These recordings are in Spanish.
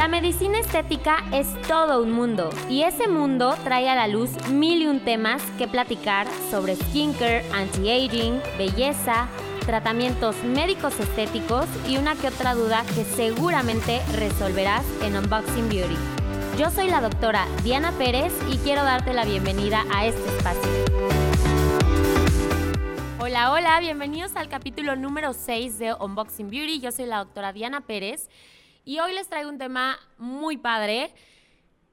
La medicina estética es todo un mundo y ese mundo trae a la luz mil y un temas que platicar sobre skincare, anti-aging, belleza, tratamientos médicos estéticos y una que otra duda que seguramente resolverás en Unboxing Beauty. Yo soy la doctora Diana Pérez y quiero darte la bienvenida a este espacio. Hola, hola, bienvenidos al capítulo número 6 de Unboxing Beauty. Yo soy la doctora Diana Pérez y hoy les traigo un tema muy padre.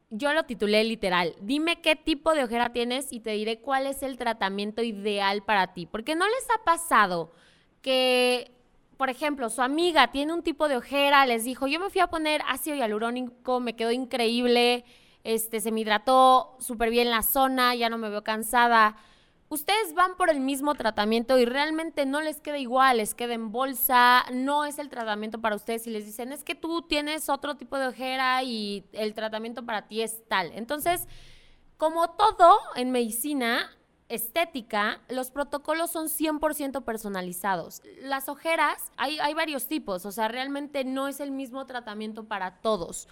Yo lo titulé literal. Dime qué tipo de ojera tienes y te diré cuál es el tratamiento ideal para ti. Porque no les ha pasado que, por ejemplo, su amiga tiene un tipo de ojera, les dijo, yo me fui a poner ácido hialurónico, me quedó increíble, este, se me hidrató súper bien la zona, ya no me veo cansada ustedes van por el mismo tratamiento y realmente no les queda igual, les queda en bolsa, no es el tratamiento para ustedes y les dicen, es que tú tienes otro tipo de ojera y el tratamiento para ti es tal. Entonces, como todo en medicina estética, los protocolos son 100% personalizados. Las ojeras, hay, hay varios tipos, o sea, realmente no es el mismo tratamiento para todos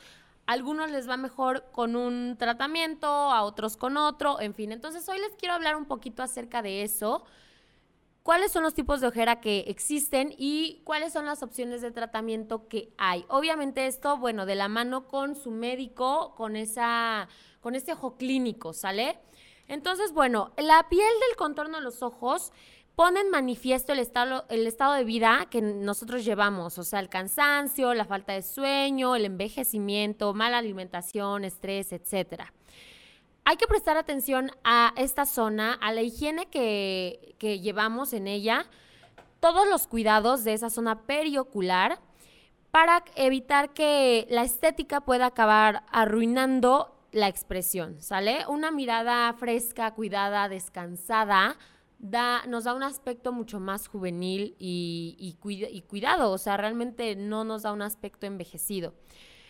algunos les va mejor con un tratamiento, a otros con otro, en fin. Entonces hoy les quiero hablar un poquito acerca de eso. ¿Cuáles son los tipos de ojera que existen y cuáles son las opciones de tratamiento que hay? Obviamente esto, bueno, de la mano con su médico, con esa con ese ojo clínico, ¿sale? Entonces, bueno, la piel del contorno de los ojos pone en manifiesto el estado, el estado de vida que nosotros llevamos, o sea, el cansancio, la falta de sueño, el envejecimiento, mala alimentación, estrés, etc. Hay que prestar atención a esta zona, a la higiene que, que llevamos en ella, todos los cuidados de esa zona periocular para evitar que la estética pueda acabar arruinando la expresión, ¿sale? Una mirada fresca, cuidada, descansada, nos da un aspecto mucho más juvenil y, y, cuidado, o sea, realmente no nos da un aspecto envejecido.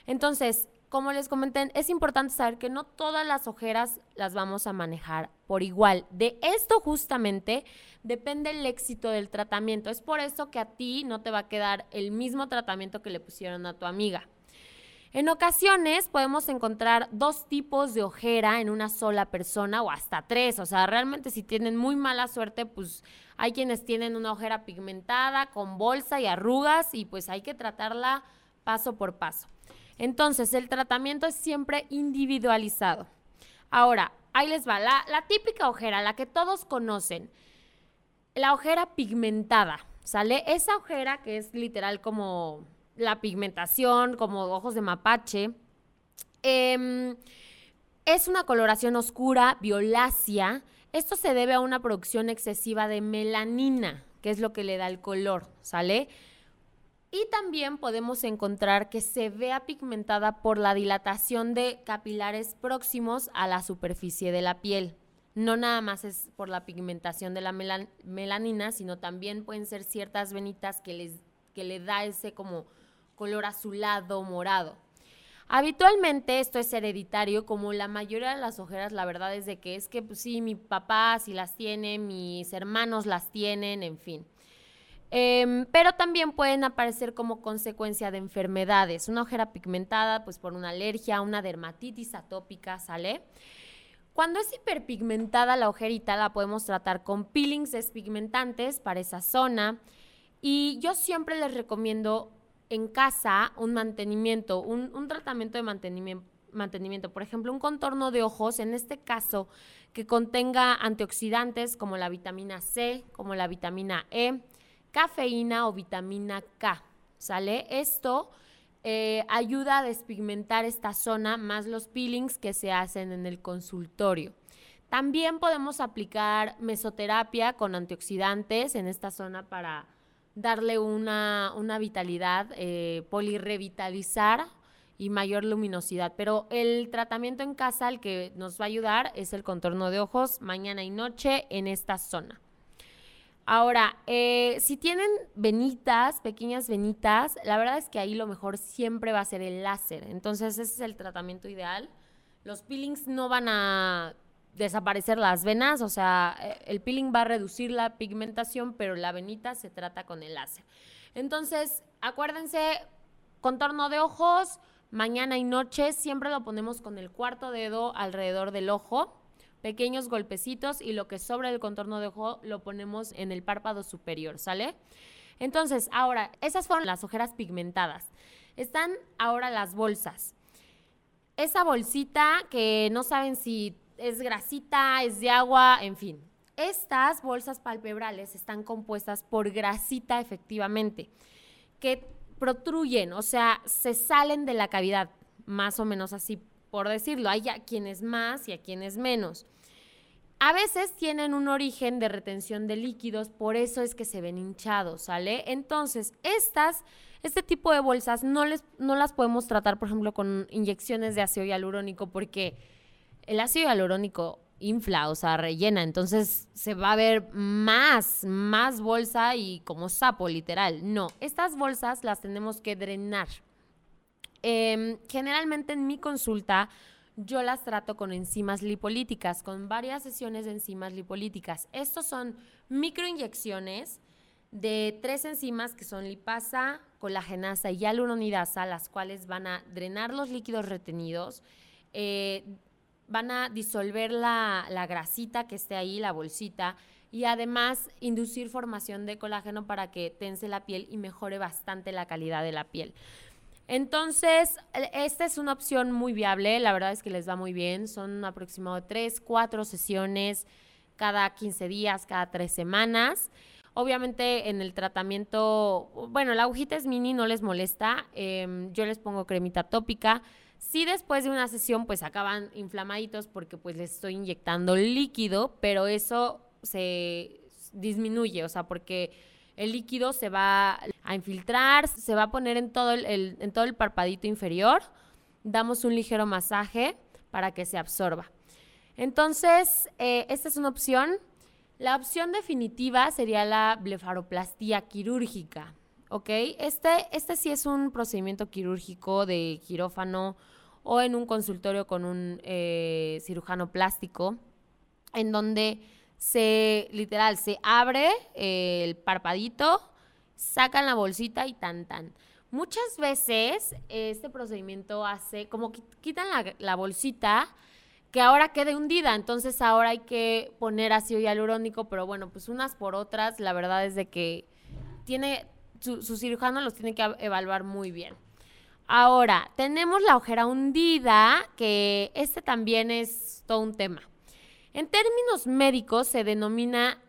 Entonces, como les comenté, es importante saber que no todas las ojeras las vamos a manejar por igual. De esto justamente depende el éxito del tratamiento. Es por eso que a ti no te va a quedar el mismo tratamiento que le pusieron a tu amiga. En ocasiones podemos encontrar dos tipos de ojera en una sola persona o hasta tres. O sea, realmente si tienen muy mala suerte, pues hay quienes tienen una ojera pigmentada con bolsa y arrugas y pues hay que tratarla paso por paso. Entonces, el tratamiento es siempre individualizado. Ahora, ahí les va, la, la típica ojera, la que todos conocen, la ojera pigmentada, ¿sale? Esa ojera que es literal como la pigmentación, como ojos de mapache. Em, es una coloración oscura, violácea. Esto se debe a una producción excesiva de melanina, que es lo que le da el color, ¿sale? Y también podemos encontrar que se vea pigmentada por la dilatación de capilares próximos a la superficie de la piel. No nada más es por la pigmentación de la melanina, sino también pueden ser ciertas venitas que, les, que le da ese como color azulado, morado. Habitualmente esto es hereditario, como la mayoría de las ojeras, la verdad es de que es que pues, sí, mi papá sí las tiene, mis hermanos las tienen, en fin. Em, pero también pueden aparecer como consecuencia de enfermedades. Una ojera pigmentada, pues por una alergia, una dermatitis atópica, ¿sale? Cuando es hiperpigmentada la ojerita, la podemos tratar con peelings despigmentantes para esa zona. Y yo siempre les recomiendo en casa un mantenimiento, un, tratamiento de mantenimiento, mantenimiento, por ejemplo, un contorno de ojos, en este caso, que contenga antioxidantes como la vitamina C, como la vitamina E, cafeína o vitamina K, ¿sale? Esto eh, ayuda a despigmentar esta zona más los peelings que se hacen en el consultorio. También podemos aplicar mesoterapia con antioxidantes en esta zona para darle una, vitalidad, eh, polirrevitalizar y mayor luminosidad. Pero el tratamiento en casa, el que nos va a ayudar, es el contorno de ojos mañana y noche en esta zona. Ahora, eh, si tienen venitas, pequeñas venitas, la verdad es que ahí lo mejor siempre va a ser el láser. Entonces, ese es el tratamiento ideal. Los peelings no van a desaparecer las venas, o sea, eh, el peeling va a reducir la pigmentación, pero la venita se trata con el láser. Entonces, acuérdense, contorno de ojos, mañana y noche. Siempre lo ponemos con el cuarto dedo alrededor del ojo, pequeños golpecitos y lo que sobra del contorno de ojo lo ponemos en el párpado superior, ¿sale? Entonces, ahora, esas fueron las ojeras pigmentadas. Están ahora las bolsas. Esa bolsita que no saben si es grasita, es de agua, en fin. Estas bolsas palpebrales están compuestas por grasita efectivamente, que protruyen, o sea, se salen de la cavidad, más o menos así por decirlo. Hay a quienes más y a quienes menos. A veces tienen un origen de retención de líquidos, por eso es que se ven hinchados, ¿sale? Entonces, estas, este tipo de bolsas no, les, no las podemos tratar, por ejemplo, con inyecciones de ácido hialurónico, porque el ácido hialurónico infla, o sea, rellena, entonces se va a ver más, más bolsa y como sapo, literal. No, estas bolsas las tenemos que drenar. Em, generalmente en mi consulta yo las trato con enzimas lipolíticas, con varias sesiones de enzimas lipolíticas. Estos son microinyecciones de tres enzimas que son lipasa, colagenasa y hialuronidasa, las cuales van a drenar los líquidos retenidos, eh, van a disolver la, la grasita que esté ahí, la bolsita, y además inducir formación de colágeno para que tense la piel y mejore bastante la calidad de la piel. Entonces, e, esta es una opción muy viable, la verdad es que les va muy bien, son aproximadamente 3, 4 sesiones cada 15 días, cada 3 semanas. Obviamente en el tratamiento, bueno, la agujita es mini, no les molesta, em, yo les pongo cremita tópica. Si después de una sesión pues acaban inflamaditos porque pues les estoy inyectando líquido, pero eso se disminuye, o sea, porque el líquido se va a infiltrar, se va a poner en todo el, en todo el parpadito inferior. Damos un ligero masaje para que se absorba. Entonces, eh, esta es una opción. La opción definitiva sería la blefaroplastía quirúrgica. ¿Ok? Este, este sí es un procedimiento quirúrgico de quirófano o en un consultorio con un eh, cirujano plástico, en donde se, literal, se abre el parpadito, sacan la bolsita y tan tan. Muchas veces este procedimiento hace como quitan la, bolsita que ahora quede hundida, entonces ahora hay que poner ácido hialurónico, pero bueno, pues unas por otras, la verdad es de que tiene, su, su cirujano los tiene que evaluar muy bien. Ahora, tenemos la ojera hundida, que este también es todo un tema. En términos médicos se denomina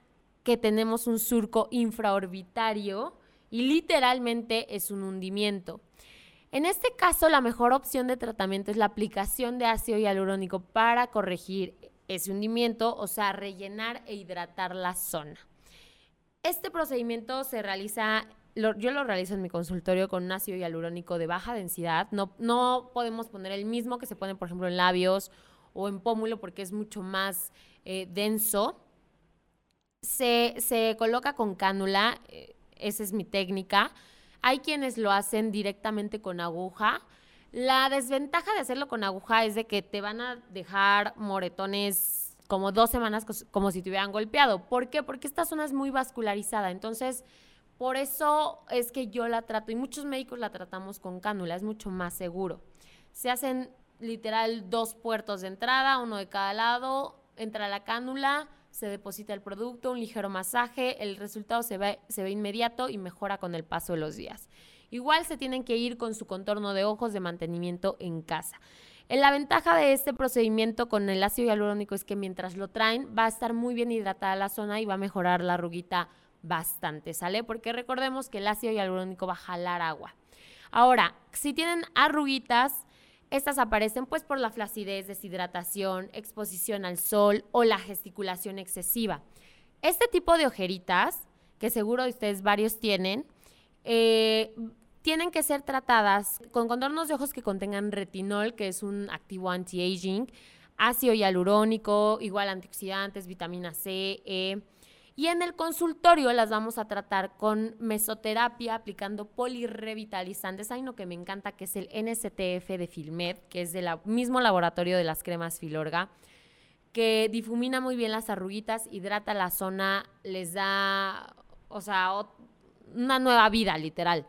que tenemos un surco infraorbitario y literalmente es un hundimiento. En este caso, la mejor opción de tratamiento es la aplicación de ácido hialurónico para corregir ese hundimiento, o sea, rellenar e hidratar la zona. Este procedimiento se realiza, yo lo realizo en mi consultorio con un ácido hialurónico de baja densidad. No, no podemos poner el mismo que se pone, por ejemplo, en labios o en pómulo porque es mucho más eh, denso. Se, coloca con cánula, eh, esa es mi técnica. Hay quienes lo hacen directamente con aguja. La desventaja de hacerlo con aguja es de que te van a dejar moretones como dos semanas como si te hubieran golpeado. ¿Por qué? Porque esta zona es muy vascularizada. Entonces, por eso es que yo la trato y muchos médicos la tratamos con cánula, es mucho más seguro. Se hacen literal dos puertos de entrada, uno de cada lado, entra la cánula, se deposita el producto, un ligero masaje, el resultado se ve, se ve inmediato y mejora con el paso de los días. Igual se tienen que ir con su contorno de ojos de mantenimiento en casa. La ventaja de este procedimiento con el ácido hialurónico es que mientras lo traen va a estar muy bien hidratada la zona y va a mejorar la arruguita bastante, ¿sale? Porque recordemos que el ácido hialurónico va a jalar agua. Ahora, si tienen arruguitas, estas aparecen pues por la flacidez, deshidratación, exposición al sol o la gesticulación excesiva. Este tipo de ojeritas, que seguro ustedes varios tienen, eh, tienen que ser tratadas con contornos de ojos que contengan retinol, que es un activo anti-aging, ácido hialurónico, igual antioxidantes, vitamina C, E, y en el consultorio las vamos a tratar con mesoterapia aplicando polirrevitalizantes. Hay uno que me encanta que es el NSTF de Filmed, que es del mismo laboratorio de las cremas Filorga, que difumina muy bien las arruguitas, hidrata la zona, les da, o sea, una nueva vida, literal.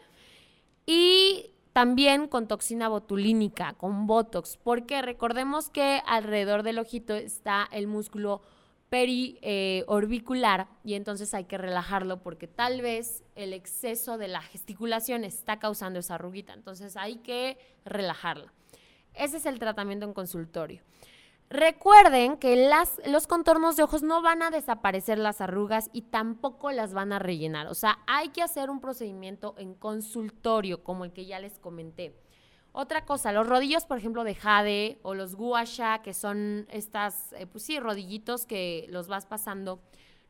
Y también con toxina botulínica, con Botox, porque recordemos que alrededor del ojito está el músculo periorbicular y entonces hay que relajarlo porque tal vez el exceso de la gesticulación está causando esa arruguita, entonces hay que relajarla. Ese es el tratamiento en consultorio. Recuerden que las, los contornos de ojos no van a desaparecer las arrugas y tampoco las van a rellenar. O sea, hay que hacer un procedimiento en consultorio, como el que ya les comenté. Otra cosa, los rodillos, por ejemplo, de jade o los guasha, que son estas, eh, pues sí, rodillitos que los vas pasando,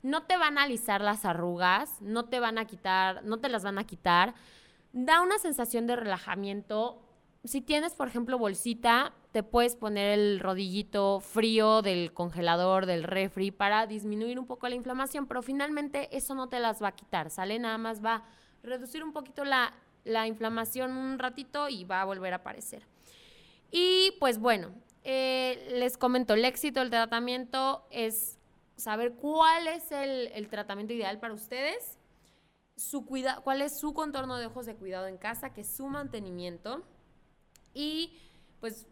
no te van a alisar las arrugas, no te van a quitar, no te las van a quitar. Da una sensación de relajamiento si tienes, por ejemplo, bolsita, te puedes poner el rodillito frío del congelador, del refri, para disminuir un poco la inflamación, pero finalmente eso no te las va a quitar, ¿sale? Nada más va a reducir un poquito la, inflamación un ratito y va a volver a aparecer. Y pues bueno, eh, les comento, el éxito del tratamiento es saber cuál es el, tratamiento ideal para ustedes, su cuida cuál es su contorno de ojos de cuidado en casa, que es su mantenimiento y pues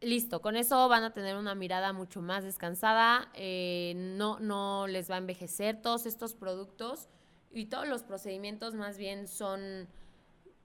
listo, con eso van a tener una mirada mucho más descansada, eh, no, no les va a envejecer todos estos productos y todos los procedimientos más bien son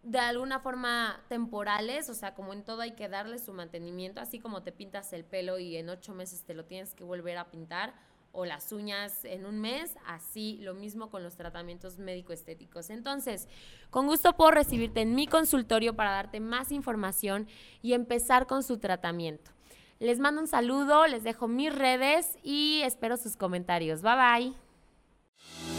de alguna forma temporales, o sea, como en todo hay que darle su mantenimiento, así como te pintas el pelo y en ocho meses te lo tienes que volver a pintar o las uñas en un mes, así lo mismo con los tratamientos médico-estéticos. Entonces, con gusto puedo recibirte en mi consultorio para darte más información y empezar con su tratamiento. Les mando un saludo, les dejo mis redes y espero sus comentarios. Bye bye.